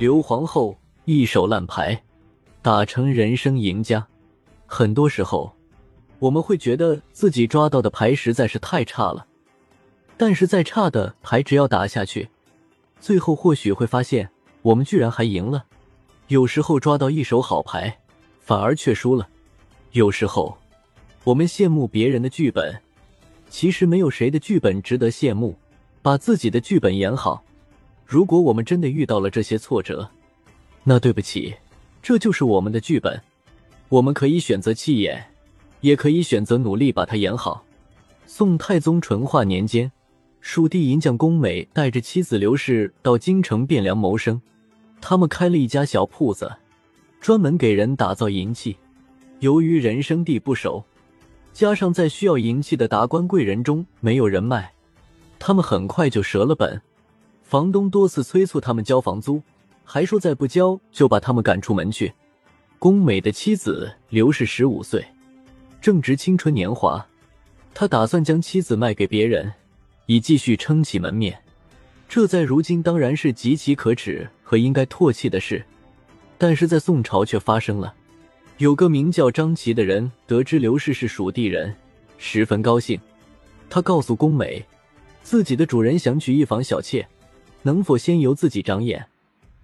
刘皇后一手烂牌，打成人生赢家。很多时候，我们会觉得自己抓到的牌实在是太差了，但是再差的牌，只要打下去，最后或许会发现我们居然还赢了。有时候抓到一手好牌，反而却输了。有时候，我们羡慕别人的剧本，其实没有谁的剧本值得羡慕。把自己的剧本演好。如果我们真的遇到了这些挫折，那对不起，这就是我们的剧本。我们可以选择弃演，也可以选择努力把它演好。宋太宗淳化年间，蜀地银匠宫美带着妻子刘氏到京城汴梁谋生，他们开了一家小铺子，专门给人打造银器。由于人生地不熟，加上在需要银器的达官贵人中没有人脉，他们很快就折了本。房东多次催促他们交房租，还说再不交就把他们赶出门去。宫美的妻子刘氏十五岁，正值青春年华，他打算将妻子卖给别人，以继续撑起门面。这在如今当然是极其可耻和应该唾弃的事，但是在宋朝却发生了。有个名叫张琪的人得知刘氏是蜀地人，十分高兴。他告诉宫美，自己的主人想娶一房小妾，能否先由自己长眼？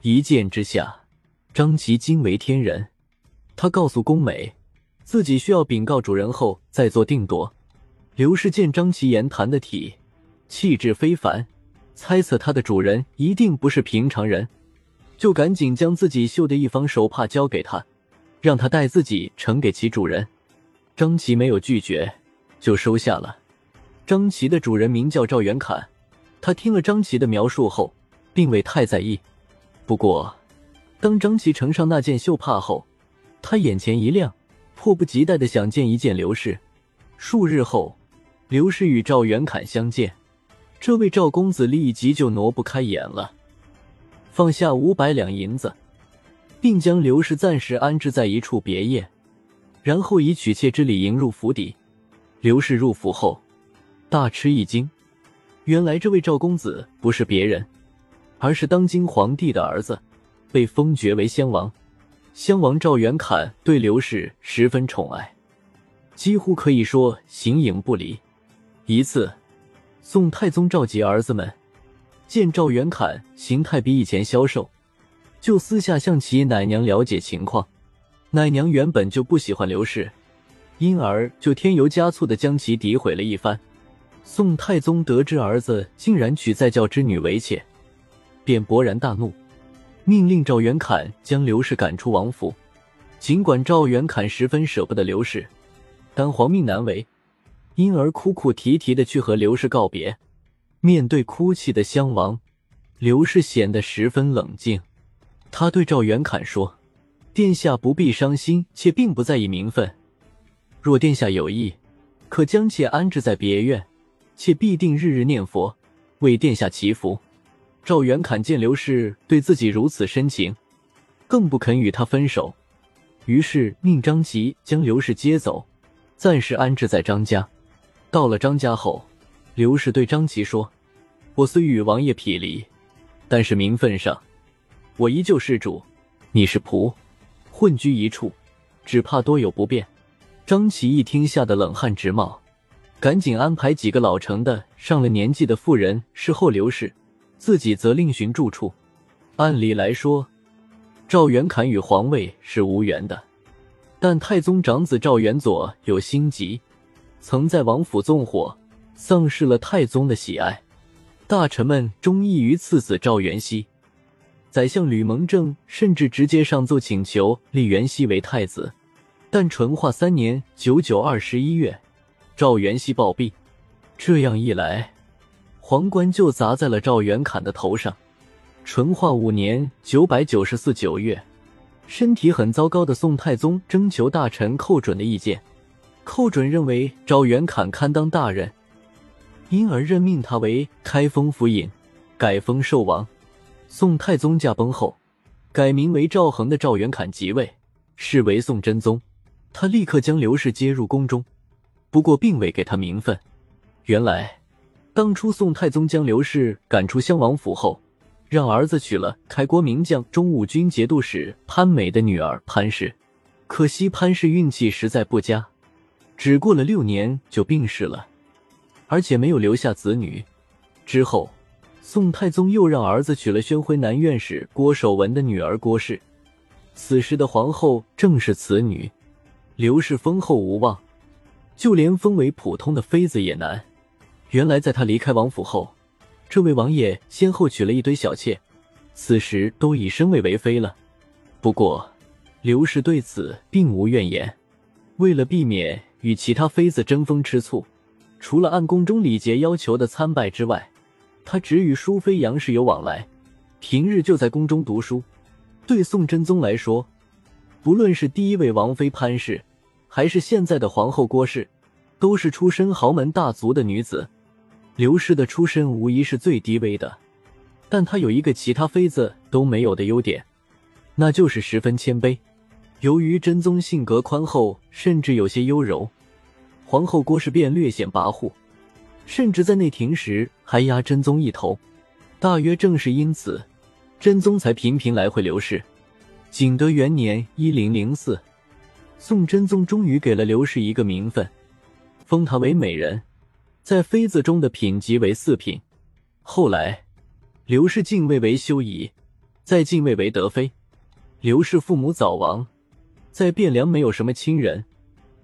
一见之下，张琪惊为天人。他告诉宫美，自己需要禀告主人后再做定夺。刘氏见张琪言谈的体，气质非凡，猜测他的主人一定不是平常人，就赶紧将自己绣的一方手帕交给他。让他带自己呈给其主人，张琪没有拒绝，就收下了。张琪的主人名叫赵元侃，他听了张琪的描述后，并未太在意。不过，当张琪呈上那件绣帕后，他眼前一亮，迫不及待的想见一见刘氏。数日后，刘氏与赵元侃相见，这位赵公子立即就挪不开眼了，放下五百两银子。并将刘氏暂时安置在一处别业，然后以娶妾之礼迎入府邸。刘氏入府后，大吃一惊，原来这位赵公子不是别人，而是当今皇帝的儿子，被封爵为襄王。襄王赵元侃对刘氏十分宠爱，几乎可以说形影不离。一次，宋太宗召集儿子们，见赵元侃形态比以前消瘦。就私下向其奶娘了解情况，奶娘原本就不喜欢刘氏，因而就添油加醋的将其诋毁了一番。宋太宗得知儿子竟然娶在教之女为妾，便勃然大怒，命令赵元侃将刘氏赶出王府。尽管赵元侃十分舍不得刘氏，但皇命难违，因而哭哭啼啼的去和刘氏告别。面对哭泣的襄王，刘氏显得十分冷静。他对赵元侃说：“殿下不必伤心，妾并不在意名分。若殿下有意，可将妾安置在别院，妾必定日日念佛，为殿下祈福。”赵元侃见刘氏对自己如此深情，更不肯与他分手，于是命张琪将刘氏接走，暂时安置在张家。到了张家后，刘氏对张琪说：“我虽与王爷匹离，但是名分上……”我依旧是主，你是仆，混居一处，只怕多有不便。张琪一听，吓得冷汗直冒，赶紧安排几个老成的、上了年纪的妇人侍候刘氏，自己则另寻住处。按理来说，赵元侃与皇位是无缘的，但太宗长子赵元佐有心疾，曾在王府纵火，丧失了太宗的喜爱，大臣们忠意于次子赵元熙。宰相吕蒙正甚至直接上奏请求立元熙为太子，但淳化三年九九二十一月，赵元熙暴毙。这样一来，皇冠就砸在了赵元侃的头上。淳化五年九百九十四九月，身体很糟糕的宋太宗征求大臣寇准的意见，寇准认为赵元侃堪当大任，因而任命他为开封府尹，改封寿王。宋太宗驾崩后，改名为赵恒的赵元侃即位，是为宋真宗。他立刻将刘氏接入宫中，不过并未给他名分。原来，当初宋太宗将刘氏赶出襄王府后，让儿子娶了开国名将、中武军节度使潘美的女儿潘氏。可惜潘氏运气实在不佳，只过了六年就病逝了，而且没有留下子女。之后，宋太宗又让儿子娶了宣徽南院使郭守文的女儿郭氏。此时的皇后正是此女。刘氏封后无望，就连封为普通的妃子也难。原来，在他离开王府后，这位王爷先后娶了一堆小妾，此时都已升位为妃了。不过，刘氏对此并无怨言。为了避免与其他妃子争风吃醋，除了按宫中礼节要求的参拜之外，他只与淑妃杨氏有往来，平日就在宫中读书。对宋真宗来说，不论是第一位王妃潘氏，还是现在的皇后郭氏，都是出身豪门大族的女子。刘氏的出身无疑是最低微的，但她有一个其他妃子都没有的优点，那就是十分谦卑。由于真宗性格宽厚，甚至有些优柔，皇后郭氏便略显跋扈，甚至在内廷时还压真宗一头。大约正是因此，真宗才频频来回刘氏。景德元年（一零零四），宋真宗终于给了刘氏一个名分，封她为美人。在妃子中的品级为四品。后来，刘氏进位为修仪，再进位为德妃。刘氏父母早亡，在汴梁没有什么亲人，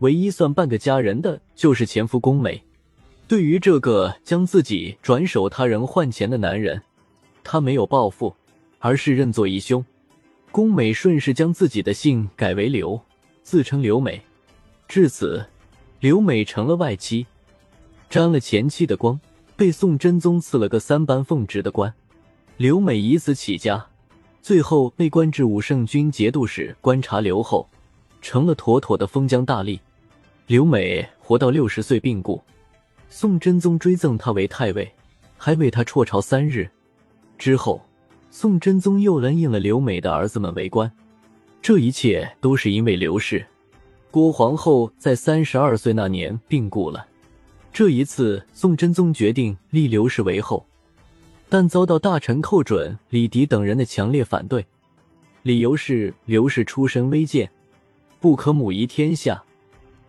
唯一算半个家人的就是前夫宫美。对于这个将自己转手他人换钱的男人，他没有报复，而是认作义兄。宫美顺势将自己的姓改为刘，自称刘美。至此，刘美成了外戚。沾了前妻的光，被宋真宗赐了个三班奉职的官。刘美以此起家，最后被官至武圣军节度使，观察刘后，成了妥妥的封疆大吏。刘美活到六十岁病故，宋真宗追赠她为太尉，还为她辍朝三日。之后，宋真宗又恩应了刘美的儿子们为官。这一切都是因为刘氏。郭皇后在三十二岁那年病故了。这一次，宋真宗决定立刘氏为后，但遭到大臣寇准、李迪等人的强烈反对。理由是刘氏出身微贱，不可母仪天下。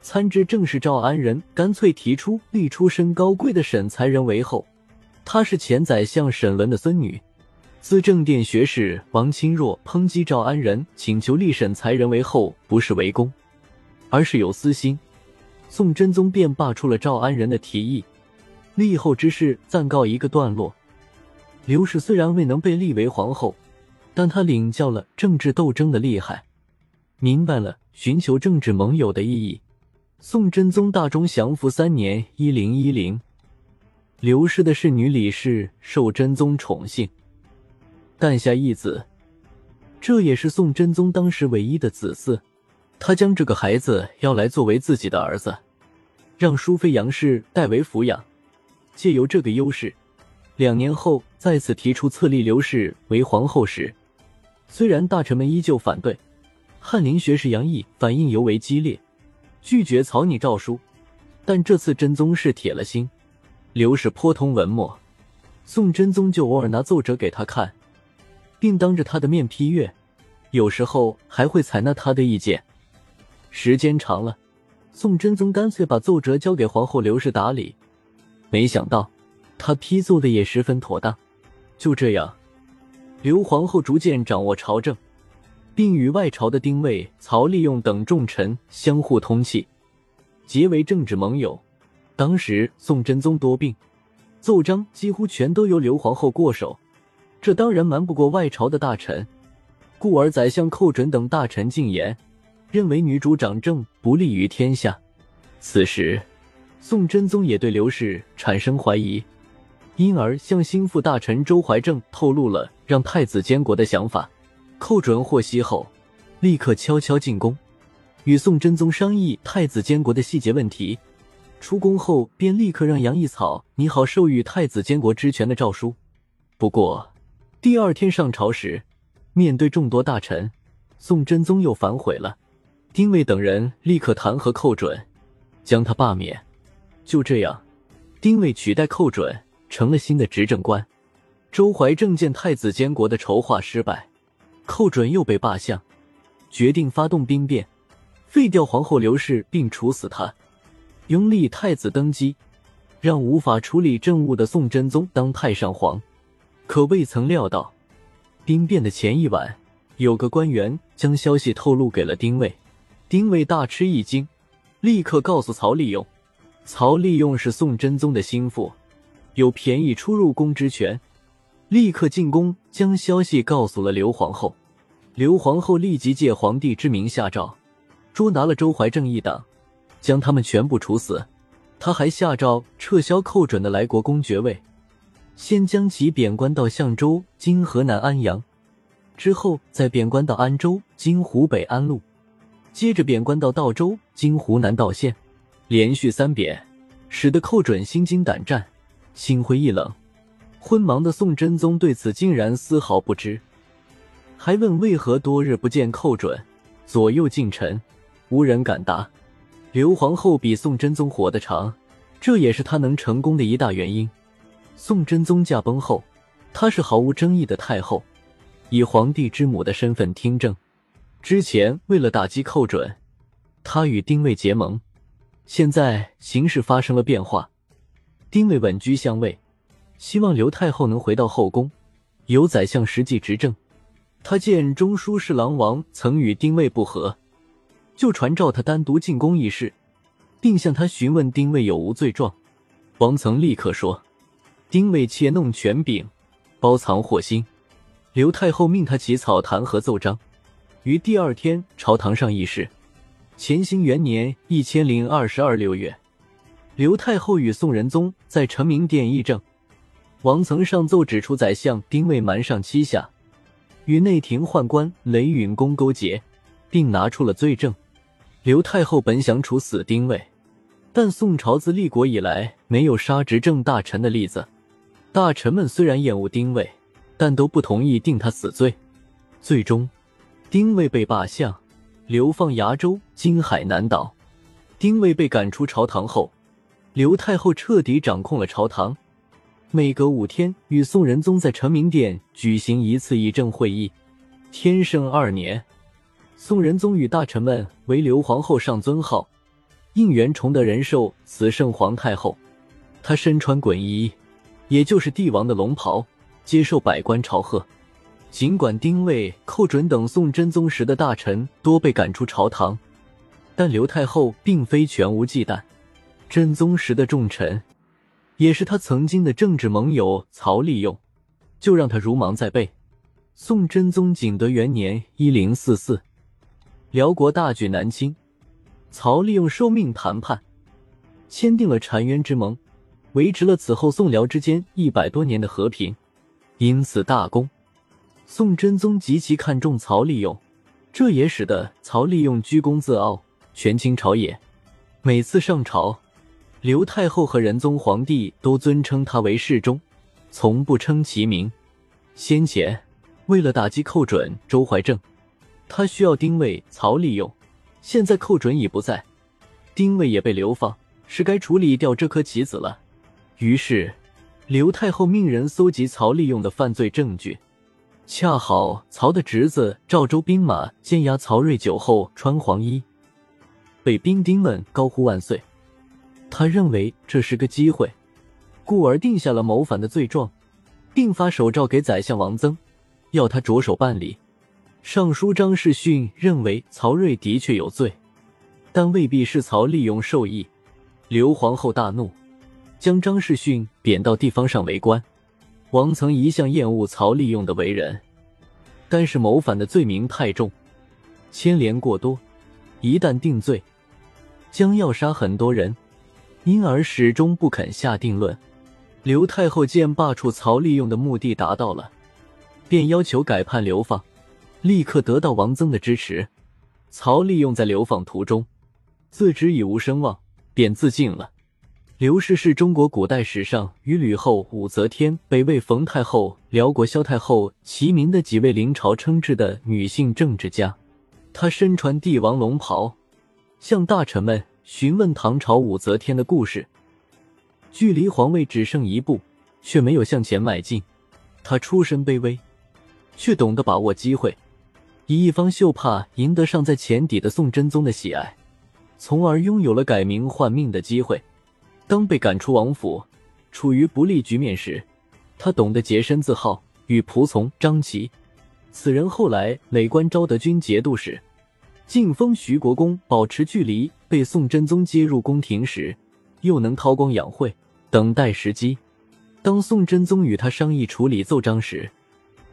参知政事赵安仁干脆提出立出身高贵的沈才人为后。她是前宰相沈伦的孙女。资政殿学士王钦若抨击赵安仁请求立沈才人为后，不是为公，而是有私心。宋真宗便罢黜了赵安仁的提议，立后之事暂告一个段落。刘氏虽然未能被立为皇后，但她领教了政治斗争的厉害，明白了寻求政治盟友的意义。宋真宗大中祥符三年（一零一零），刘氏的侍女李氏受真宗宠幸，诞下一子，这也是宋真宗当时唯一的子嗣。他将这个孩子要来作为自己的儿子，让淑妃杨氏代为抚养，借由这个优势，两年后再次提出册立刘氏为皇后时，虽然大臣们依旧反对，翰林学士杨毅反应尤为激烈，拒绝草拟诏书，但这次真宗是铁了心，刘氏颇通文墨，宋真宗就偶尔拿奏折给他看，并当着他的面批阅，有时候还会采纳他的意见。时间长了，宋真宗干脆把奏折交给皇后刘氏打理。没想到，他批奏的也十分妥当。就这样，刘皇后逐渐掌握朝政，并与外朝的丁谓、曹利用等重臣相互通气，结为政治盟友。当时宋真宗多病，奏章几乎全都由刘皇后过手，这当然瞒不过外朝的大臣，故而宰相寇准等大臣进言。认为女主掌政不利于天下。此时，宋真宗也对刘氏产生怀疑，因而向心腹大臣周怀正透露了让太子监国的想法。寇准获悉后，立刻悄悄进宫，与宋真宗商议太子监国的细节问题。出宫后，便立刻让杨义草拟好授予太子监国之权的诏书。不过，第二天上朝时，面对众多大臣，宋真宗又反悔了。丁谓等人立刻弹劾寇准，将他罢免。就这样，丁谓取代寇准成了新的执政官。周怀正见太子监国的筹划失败，寇准又被罢相，决定发动兵变，废掉皇后刘氏，并处死他，拥立太子登基，让无法处理政务的宋真宗当太上皇。可未曾料到，兵变的前一晚，有个官员将消息透露给了丁谓，丁谓大吃一惊，立刻告诉曹利用，曹利用是宋真宗的心腹，有便宜出入宫之权。立刻进宫，将消息告诉了刘皇后。刘皇后立即借皇帝之名下诏，捉拿了周怀正一党，将他们全部处死。他还下诏撤销寇准的来国公爵位，先将其贬官到相州（今河南安阳），之后再贬官到安州（今湖北安陆），接着贬官到道州（今湖南道县），连续三贬，使得寇准心惊胆战，心灰意冷。昏盲的宋真宗对此竟然丝毫不知，还问为何多日不见寇准，左右近臣无人敢答。刘皇后比宋真宗活得长，这也是她能成功的一大原因。宋真宗驾崩后，她是毫无争议的太后，以皇帝之母的身份听政。之前为了打击寇准，她与丁谓结盟，现在形势发生了变化，丁谓稳居相位。希望刘太后能回到后宫，由宰相实际执政。他见中书侍郎王曾与丁谓不和，就传召他单独进宫议事，并向他询问丁谓有无罪状。王曾立刻说：“丁谓窃弄权柄，包藏祸心。”刘太后命他起草弹劾奏章，于第二天朝堂上议事。乾兴元年一千零二十二六月，刘太后与宋仁宗在承明殿议政。王曾上奏指出，宰相丁谓瞒上欺下，与内廷宦官雷允恭勾结，并拿出了罪证。刘太后本想处死丁谓，但宋朝自立国以来没有杀执政大臣的例子。大臣们虽然厌恶丁谓，但都不同意定他死罪。最终，丁谓被罢相，流放崖州（今海南岛）。丁谓被赶出朝堂后，刘太后彻底掌控了朝堂。每隔五天，与宋仁宗在承明殿举行一次议政会议。天圣二年，宋仁宗与大臣们为刘皇后上尊号，应元崇德仁寿慈圣皇太后。她身穿衮衣，也就是帝王的龙袍，接受百官朝贺。尽管丁谓、寇准等宋真宗时的大臣多被赶出朝堂，但刘太后并非全无忌惮。真宗时的重臣。也是他曾经的政治盟友曹利用，就让他如芒在背。宋真宗景德元年（一零四四），辽国大举南侵，曹利用受命谈判，签订了澶渊之盟，维持了此后宋辽之间一百多年的和平，因此大功。宋真宗极其看重曹利用，这也使得曹利用居功自傲，权倾朝野，每次上朝。刘太后和仁宗皇帝都尊称他为世忠，从不称其名。先前为了打击寇准、周怀正，他需要丁谓、曹利用。现在寇准已不在，丁谓也被流放，是该处理掉这颗棋子了。于是，刘太后命人搜集曹利用的犯罪证据。恰好曹的侄子赵州兵马监押曹睿酒后穿黄衣，被兵丁们高呼万岁。他认为这是个机会，故而定下了谋反的罪状，并发手诏给宰相王增，要他着手办理。尚书张世训认为曹睿的确有罪，但未必是曹利用授意。刘皇后大怒，将张世训贬到地方上为官。王曾一向厌恶曹利用的为人，但是谋反的罪名太重，牵连过多，一旦定罪，将要杀很多人。因而始终不肯下定论。刘太后见罢黜曹利用的目的达到了，便要求改判流放，立刻得到王增的支持。曹利用在流放途中，自知已无声望，便自尽了。刘氏是中国古代史上与吕后、武则天、北魏冯太后、辽国萧太后齐名的几位临朝称制的女性政治家。她身穿帝王龙袍，向大臣们。询问唐朝武则天的故事，距离皇位只剩一步，却没有向前迈进。他出身卑微，却懂得把握机会，以一方秀帕赢得尚在前底的宋真宗的喜爱，从而拥有了改名换命的机会。当被赶出王府，处于不利局面时，他懂得洁身自好，与仆从张琪（此人后来累官昭德军节度使）晋封徐国公保持距离。被宋真宗接入宫廷时，又能韬光养晦，等待时机。当宋真宗与他商议处理奏章时，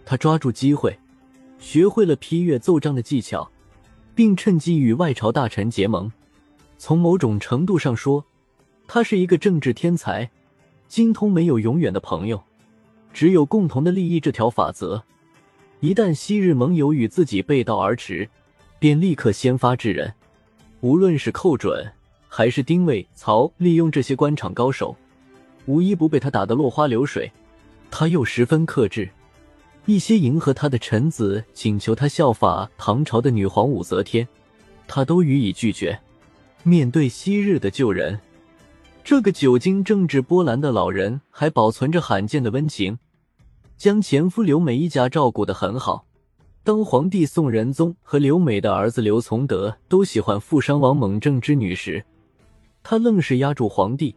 他抓住机会，学会了批阅奏章的技巧，并趁机与外朝大臣结盟。从某种程度上说，他是一个政治天才。精通没有永远的朋友，只有共同的利益这条法则。一旦昔日盟友与自己背道而驰，便立刻先发制人。无论是寇准还是丁谓、曹，利用这些官场高手。无一不被他打得落花流水，他又十分克制。一些迎合他的臣子请求他效法唐朝的女皇武则天，他都予以拒绝。面对昔日的旧人，这个久经政治波澜的老人还保存着罕见的温情，将前夫刘美一家照顾得很好。当皇帝宋仁宗和刘美的儿子刘从德都喜欢富商王猛正之女时，他愣是压住皇帝。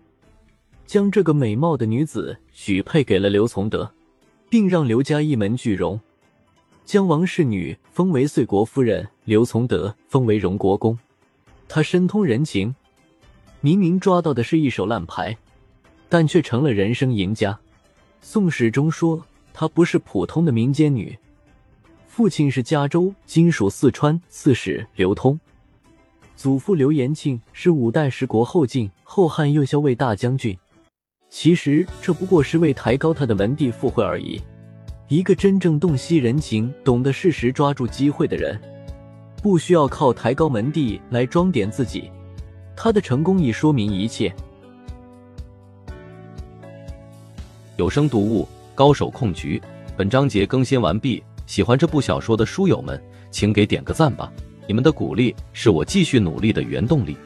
将这个美貌的女子许配给了刘从德，并让刘家一门俱荣，将王氏女封为岁国夫人，刘从德封为荣国公。他深通人情，明明抓到的是一手烂牌，但却成了人生赢家。宋史中说她不是普通的民间女，父亲是嘉州（今属四川）刺史刘通，祖父刘延庆是五代十国后晋后汉右校尉大将军。其实这不过是为抬高他的门第附会而已。一个真正洞悉人情、懂得适时抓住机会的人，不需要靠抬高门第来装点自己。他的成功已说明一切。有声读物，高手控局。本章节更新完毕。喜欢这部小说的书友们，请给点个赞吧！你们的鼓励是我继续努力的原动力。